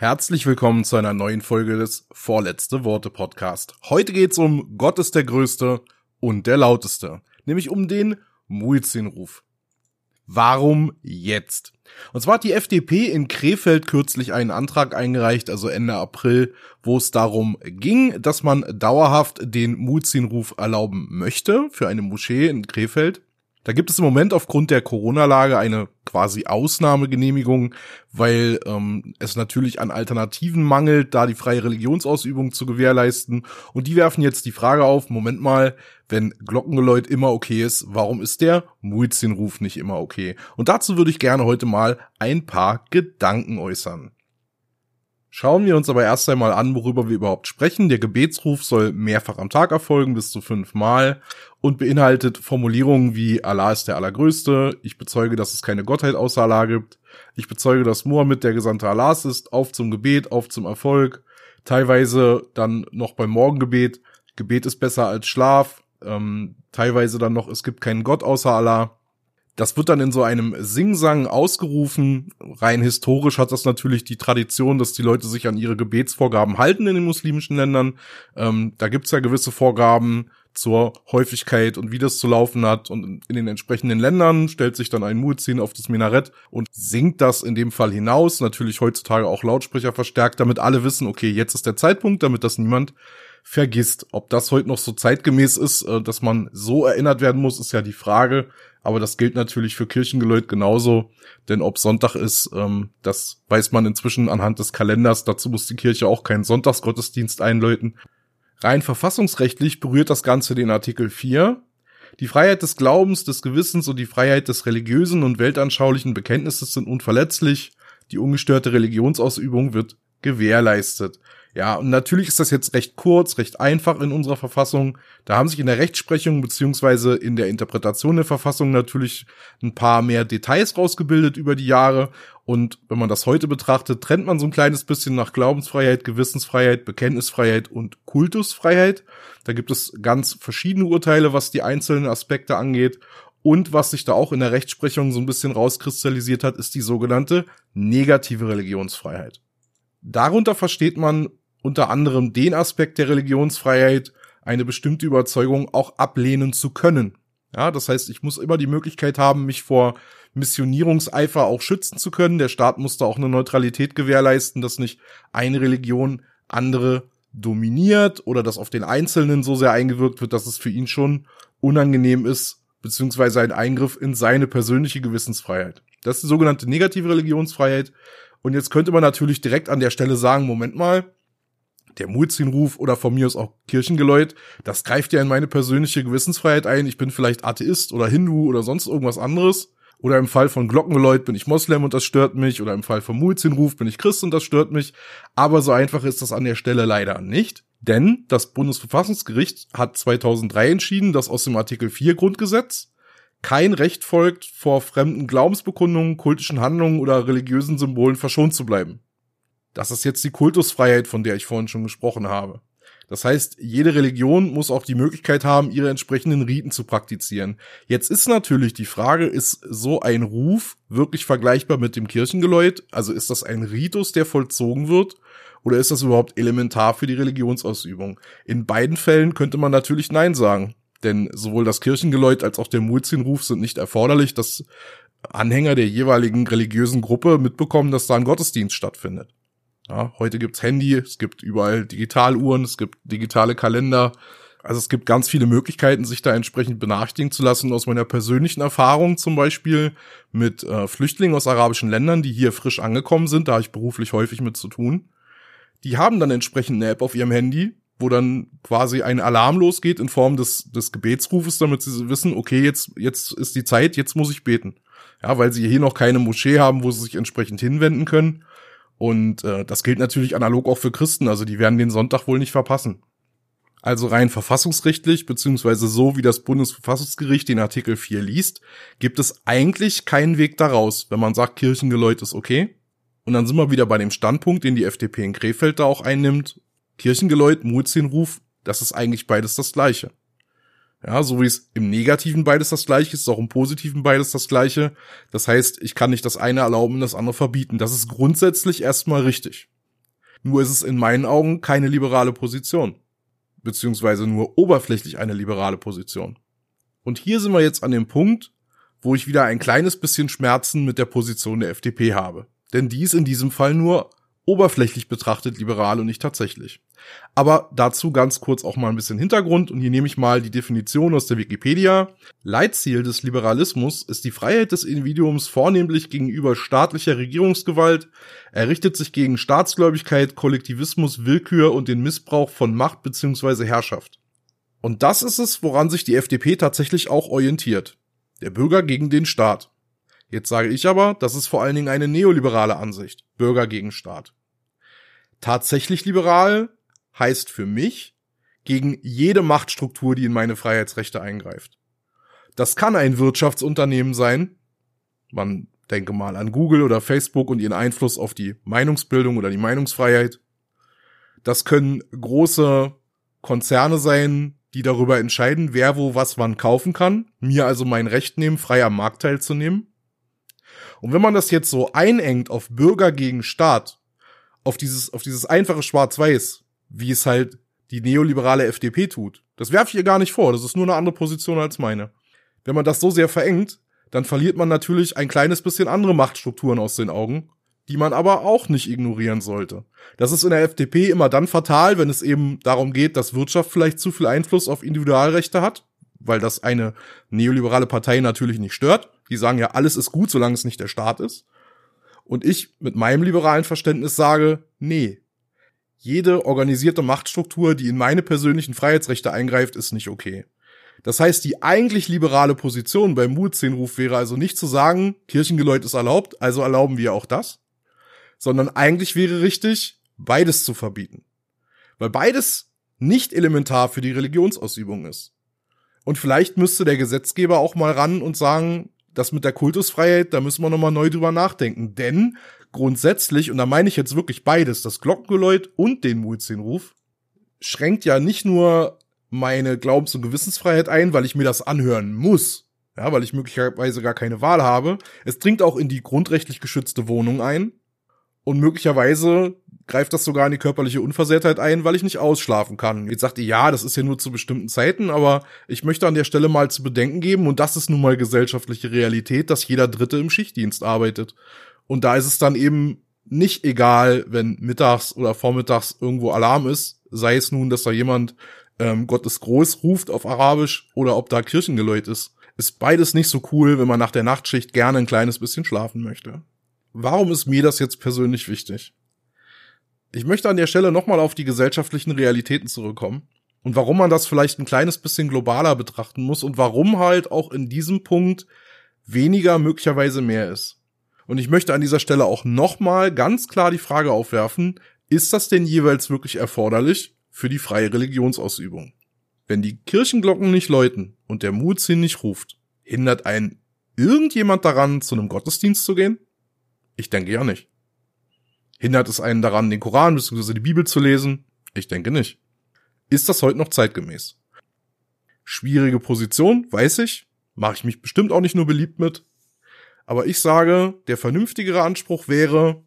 Herzlich willkommen zu einer neuen Folge des Vorletzte Worte Podcast. Heute geht's um Gott ist der Größte und der Lauteste, nämlich um den Muizzinruf. Warum jetzt? Und zwar hat die FDP in Krefeld kürzlich einen Antrag eingereicht, also Ende April, wo es darum ging, dass man dauerhaft den Muizzinruf erlauben möchte für eine Moschee in Krefeld. Da gibt es im Moment aufgrund der Corona-Lage eine quasi Ausnahmegenehmigung, weil ähm, es natürlich an Alternativen mangelt, da die freie Religionsausübung zu gewährleisten. Und die werfen jetzt die Frage auf, Moment mal, wenn Glockengeläut immer okay ist, warum ist der Muizzinruf nicht immer okay? Und dazu würde ich gerne heute mal ein paar Gedanken äußern. Schauen wir uns aber erst einmal an, worüber wir überhaupt sprechen. Der Gebetsruf soll mehrfach am Tag erfolgen, bis zu fünfmal, und beinhaltet Formulierungen wie Allah ist der Allergrößte, ich bezeuge, dass es keine Gottheit außer Allah gibt, ich bezeuge, dass Mohammed der Gesandte Allahs ist, auf zum Gebet, auf zum Erfolg, teilweise dann noch beim Morgengebet, Gebet ist besser als Schlaf, ähm, teilweise dann noch, es gibt keinen Gott außer Allah, das wird dann in so einem Singsang ausgerufen. Rein historisch hat das natürlich die Tradition, dass die Leute sich an ihre Gebetsvorgaben halten in den muslimischen Ländern. Ähm, da gibt's ja gewisse Vorgaben zur Häufigkeit und wie das zu laufen hat. Und in den entsprechenden Ländern stellt sich dann ein Muezzin auf das Minarett und singt das in dem Fall hinaus. Natürlich heutzutage auch Lautsprecher verstärkt, damit alle wissen, okay, jetzt ist der Zeitpunkt, damit das niemand vergisst. Ob das heute noch so zeitgemäß ist, äh, dass man so erinnert werden muss, ist ja die Frage. Aber das gilt natürlich für Kirchengeläut genauso. Denn ob Sonntag ist, ähm, das weiß man inzwischen anhand des Kalenders. Dazu muss die Kirche auch keinen Sonntagsgottesdienst einläuten. Rein verfassungsrechtlich berührt das Ganze den Artikel 4. Die Freiheit des Glaubens, des Gewissens und die Freiheit des religiösen und weltanschaulichen Bekenntnisses sind unverletzlich. Die ungestörte Religionsausübung wird gewährleistet. Ja, und natürlich ist das jetzt recht kurz, recht einfach in unserer Verfassung. Da haben sich in der Rechtsprechung beziehungsweise in der Interpretation der Verfassung natürlich ein paar mehr Details rausgebildet über die Jahre. Und wenn man das heute betrachtet, trennt man so ein kleines bisschen nach Glaubensfreiheit, Gewissensfreiheit, Bekenntnisfreiheit und Kultusfreiheit. Da gibt es ganz verschiedene Urteile, was die einzelnen Aspekte angeht. Und was sich da auch in der Rechtsprechung so ein bisschen rauskristallisiert hat, ist die sogenannte negative Religionsfreiheit. Darunter versteht man unter anderem den Aspekt der Religionsfreiheit, eine bestimmte Überzeugung auch ablehnen zu können. Ja, das heißt, ich muss immer die Möglichkeit haben, mich vor Missionierungseifer auch schützen zu können. Der Staat muss da auch eine Neutralität gewährleisten, dass nicht eine Religion andere dominiert oder dass auf den Einzelnen so sehr eingewirkt wird, dass es für ihn schon unangenehm ist, beziehungsweise ein Eingriff in seine persönliche Gewissensfreiheit. Das ist die sogenannte negative Religionsfreiheit. Und jetzt könnte man natürlich direkt an der Stelle sagen, Moment mal, der Muezzinruf oder von mir aus auch Kirchengeläut, das greift ja in meine persönliche Gewissensfreiheit ein. Ich bin vielleicht Atheist oder Hindu oder sonst irgendwas anderes. Oder im Fall von Glockengeläut bin ich Moslem und das stört mich. Oder im Fall von Muezzinruf bin ich Christ und das stört mich. Aber so einfach ist das an der Stelle leider nicht. Denn das Bundesverfassungsgericht hat 2003 entschieden, dass aus dem Artikel 4 Grundgesetz kein Recht folgt, vor fremden Glaubensbekundungen, kultischen Handlungen oder religiösen Symbolen verschont zu bleiben. Das ist jetzt die Kultusfreiheit, von der ich vorhin schon gesprochen habe. Das heißt, jede Religion muss auch die Möglichkeit haben, ihre entsprechenden Riten zu praktizieren. Jetzt ist natürlich die Frage, ist so ein Ruf wirklich vergleichbar mit dem Kirchengeläut? Also ist das ein Ritus, der vollzogen wird? Oder ist das überhaupt elementar für die Religionsausübung? In beiden Fällen könnte man natürlich Nein sagen. Denn sowohl das Kirchengeläut als auch der Muezzinruf sind nicht erforderlich, dass Anhänger der jeweiligen religiösen Gruppe mitbekommen, dass da ein Gottesdienst stattfindet. Ja, heute gibt's Handy, es gibt überall Digitaluhren, es gibt digitale Kalender. Also es gibt ganz viele Möglichkeiten, sich da entsprechend benachrichtigen zu lassen. Aus meiner persönlichen Erfahrung zum Beispiel mit äh, Flüchtlingen aus arabischen Ländern, die hier frisch angekommen sind, da habe ich beruflich häufig mit zu tun. Die haben dann entsprechend eine App auf ihrem Handy, wo dann quasi ein Alarm losgeht in Form des, des Gebetsrufes, damit sie wissen, okay, jetzt, jetzt ist die Zeit, jetzt muss ich beten. Ja, weil sie hier noch keine Moschee haben, wo sie sich entsprechend hinwenden können. Und äh, das gilt natürlich analog auch für Christen, also die werden den Sonntag wohl nicht verpassen. Also rein verfassungsrechtlich, beziehungsweise so wie das Bundesverfassungsgericht den Artikel 4 liest, gibt es eigentlich keinen Weg daraus, wenn man sagt, Kirchengeläut ist okay. Und dann sind wir wieder bei dem Standpunkt, den die FDP in Krefeld da auch einnimmt. Kirchengeläut, Muezzinruf, das ist eigentlich beides das Gleiche. Ja, so wie es im Negativen beides das gleiche ist, ist auch im Positiven beides das gleiche. Das heißt, ich kann nicht das eine erlauben und das andere verbieten. Das ist grundsätzlich erstmal richtig. Nur ist es in meinen Augen keine liberale Position. Beziehungsweise nur oberflächlich eine liberale Position. Und hier sind wir jetzt an dem Punkt, wo ich wieder ein kleines bisschen Schmerzen mit der Position der FDP habe. Denn die ist in diesem Fall nur oberflächlich betrachtet liberal und nicht tatsächlich. Aber dazu ganz kurz auch mal ein bisschen Hintergrund und hier nehme ich mal die Definition aus der Wikipedia. Leitziel des Liberalismus ist die Freiheit des Individuums vornehmlich gegenüber staatlicher Regierungsgewalt. Er richtet sich gegen Staatsgläubigkeit, Kollektivismus, Willkür und den Missbrauch von Macht bzw. Herrschaft. Und das ist es, woran sich die FDP tatsächlich auch orientiert. Der Bürger gegen den Staat. Jetzt sage ich aber, das ist vor allen Dingen eine neoliberale Ansicht. Bürger gegen Staat. Tatsächlich liberal heißt für mich gegen jede Machtstruktur, die in meine Freiheitsrechte eingreift. Das kann ein Wirtschaftsunternehmen sein. Man denke mal an Google oder Facebook und ihren Einfluss auf die Meinungsbildung oder die Meinungsfreiheit. Das können große Konzerne sein, die darüber entscheiden, wer wo was wann kaufen kann, mir also mein Recht nehmen, frei am Markt teilzunehmen. Und wenn man das jetzt so einengt auf Bürger gegen Staat, auf dieses, auf dieses einfache Schwarz-Weiß, wie es halt die neoliberale FDP tut, das werfe ich ihr gar nicht vor, das ist nur eine andere Position als meine. Wenn man das so sehr verengt, dann verliert man natürlich ein kleines bisschen andere Machtstrukturen aus den Augen, die man aber auch nicht ignorieren sollte. Das ist in der FDP immer dann fatal, wenn es eben darum geht, dass Wirtschaft vielleicht zu viel Einfluss auf Individualrechte hat, weil das eine neoliberale Partei natürlich nicht stört. Die sagen ja, alles ist gut, solange es nicht der Staat ist. Und ich mit meinem liberalen Verständnis sage, nee. Jede organisierte Machtstruktur, die in meine persönlichen Freiheitsrechte eingreift, ist nicht okay. Das heißt, die eigentlich liberale Position beim Mutzehnruf wäre also nicht zu sagen, Kirchengeläut ist erlaubt, also erlauben wir auch das, sondern eigentlich wäre richtig, beides zu verbieten. Weil beides nicht elementar für die Religionsausübung ist. Und vielleicht müsste der Gesetzgeber auch mal ran und sagen, das mit der Kultusfreiheit, da müssen wir nochmal neu drüber nachdenken. Denn grundsätzlich, und da meine ich jetzt wirklich beides, das Glockengeläut und den Muezzinruf, schränkt ja nicht nur meine Glaubens- und Gewissensfreiheit ein, weil ich mir das anhören muss, ja, weil ich möglicherweise gar keine Wahl habe. Es dringt auch in die grundrechtlich geschützte Wohnung ein. Und möglicherweise greift das sogar in die körperliche Unversehrtheit ein, weil ich nicht ausschlafen kann. Jetzt sagt ihr, ja, das ist ja nur zu bestimmten Zeiten, aber ich möchte an der Stelle mal zu bedenken geben, und das ist nun mal gesellschaftliche Realität, dass jeder Dritte im Schichtdienst arbeitet. Und da ist es dann eben nicht egal, wenn mittags oder vormittags irgendwo Alarm ist, sei es nun, dass da jemand ähm, Gott ist groß ruft auf Arabisch oder ob da Kirchengeläut ist. Ist beides nicht so cool, wenn man nach der Nachtschicht gerne ein kleines bisschen schlafen möchte. Warum ist mir das jetzt persönlich wichtig? Ich möchte an der Stelle nochmal auf die gesellschaftlichen Realitäten zurückkommen und warum man das vielleicht ein kleines bisschen globaler betrachten muss und warum halt auch in diesem Punkt weniger möglicherweise mehr ist. Und ich möchte an dieser Stelle auch nochmal ganz klar die Frage aufwerfen, ist das denn jeweils wirklich erforderlich für die freie Religionsausübung? Wenn die Kirchenglocken nicht läuten und der Muezzin nicht ruft, hindert ein irgendjemand daran, zu einem Gottesdienst zu gehen? Ich denke ja nicht. Hindert es einen daran, den Koran bzw. die Bibel zu lesen? Ich denke nicht. Ist das heute noch zeitgemäß? Schwierige Position, weiß ich. Mache ich mich bestimmt auch nicht nur beliebt mit. Aber ich sage, der vernünftigere Anspruch wäre,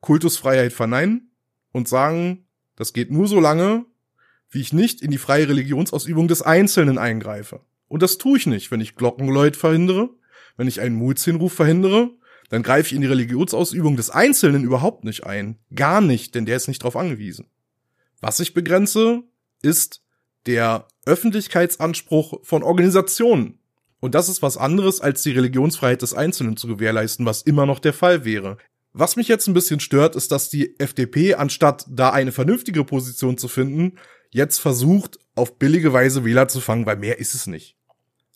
Kultusfreiheit verneinen und sagen, das geht nur so lange, wie ich nicht in die freie Religionsausübung des Einzelnen eingreife. Und das tue ich nicht, wenn ich Glockenläut verhindere, wenn ich einen Muezzinruf verhindere dann greife ich in die Religionsausübung des Einzelnen überhaupt nicht ein. Gar nicht, denn der ist nicht darauf angewiesen. Was ich begrenze, ist der Öffentlichkeitsanspruch von Organisationen. Und das ist was anderes, als die Religionsfreiheit des Einzelnen zu gewährleisten, was immer noch der Fall wäre. Was mich jetzt ein bisschen stört, ist, dass die FDP, anstatt da eine vernünftige Position zu finden, jetzt versucht, auf billige Weise Wähler zu fangen, weil mehr ist es nicht.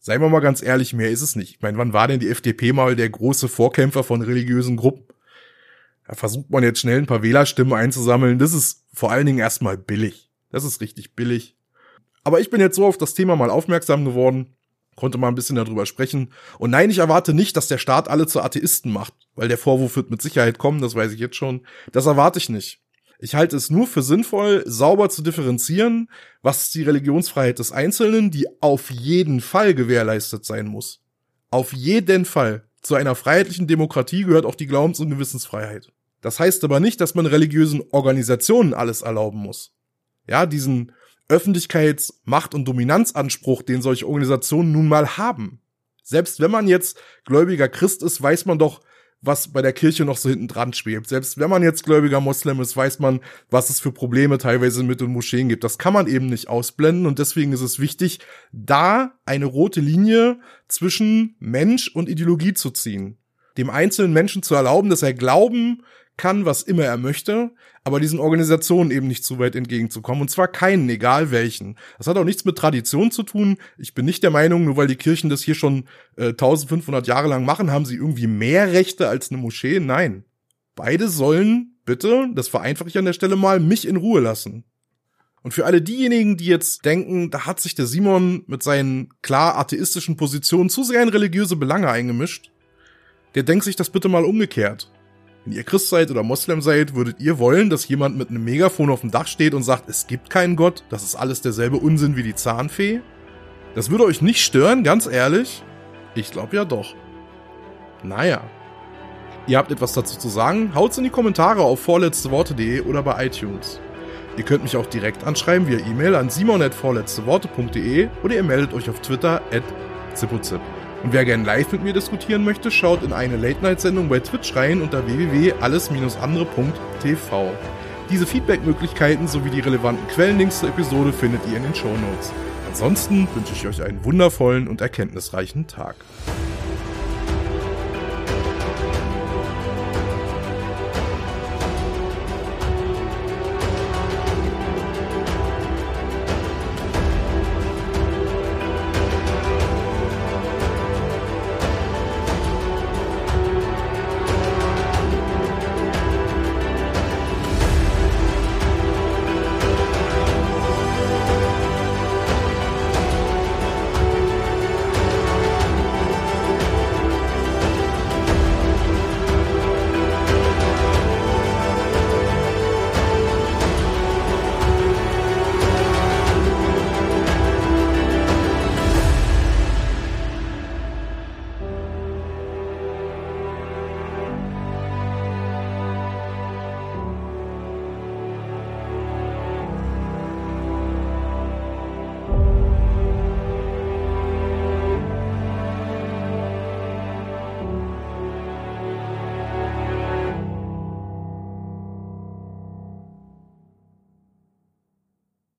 Seien wir mal ganz ehrlich, mehr ist es nicht. Ich meine, wann war denn die FDP mal der große Vorkämpfer von religiösen Gruppen? Da versucht man jetzt schnell ein paar Wählerstimmen einzusammeln. Das ist vor allen Dingen erstmal billig. Das ist richtig billig. Aber ich bin jetzt so auf das Thema mal aufmerksam geworden, konnte mal ein bisschen darüber sprechen. Und nein, ich erwarte nicht, dass der Staat alle zu Atheisten macht, weil der Vorwurf wird mit Sicherheit kommen, das weiß ich jetzt schon. Das erwarte ich nicht. Ich halte es nur für sinnvoll, sauber zu differenzieren, was die Religionsfreiheit des Einzelnen, die auf jeden Fall gewährleistet sein muss. Auf jeden Fall. Zu einer freiheitlichen Demokratie gehört auch die Glaubens- und Gewissensfreiheit. Das heißt aber nicht, dass man religiösen Organisationen alles erlauben muss. Ja, diesen Öffentlichkeits-, Macht- und Dominanzanspruch, den solche Organisationen nun mal haben. Selbst wenn man jetzt gläubiger Christ ist, weiß man doch, was bei der Kirche noch so hinten dran schwebt. Selbst wenn man jetzt gläubiger Moslem ist, weiß man, was es für Probleme teilweise mit den Moscheen gibt. Das kann man eben nicht ausblenden und deswegen ist es wichtig, da eine rote Linie zwischen Mensch und Ideologie zu ziehen. Dem einzelnen Menschen zu erlauben, dass er glauben kann, was immer er möchte, aber diesen Organisationen eben nicht zu weit entgegenzukommen. Und zwar keinen, egal welchen. Das hat auch nichts mit Tradition zu tun. Ich bin nicht der Meinung, nur weil die Kirchen das hier schon äh, 1500 Jahre lang machen, haben sie irgendwie mehr Rechte als eine Moschee. Nein. Beide sollen bitte, das vereinfache ich an der Stelle mal, mich in Ruhe lassen. Und für alle diejenigen, die jetzt denken, da hat sich der Simon mit seinen klar atheistischen Positionen zu sehr in religiöse Belange eingemischt, der denkt sich das bitte mal umgekehrt. Wenn ihr Christ seid oder Moslem seid, würdet ihr wollen, dass jemand mit einem Megafon auf dem Dach steht und sagt, es gibt keinen Gott, das ist alles derselbe Unsinn wie die Zahnfee? Das würde euch nicht stören, ganz ehrlich? Ich glaube ja doch. Naja. Ihr habt etwas dazu zu sagen? Haut's in die Kommentare auf vorletzteworte.de oder bei iTunes. Ihr könnt mich auch direkt anschreiben via E-Mail an simon.vorletzteworte.de oder ihr meldet euch auf Twitter at zippozip. Und wer gern live mit mir diskutieren möchte, schaut in eine Late-Night-Sendung bei Twitch rein unter www.alles-andere.tv. Diese Feedback-Möglichkeiten sowie die relevanten Quellenlinks zur Episode findet ihr in den Show Notes. Ansonsten wünsche ich euch einen wundervollen und erkenntnisreichen Tag.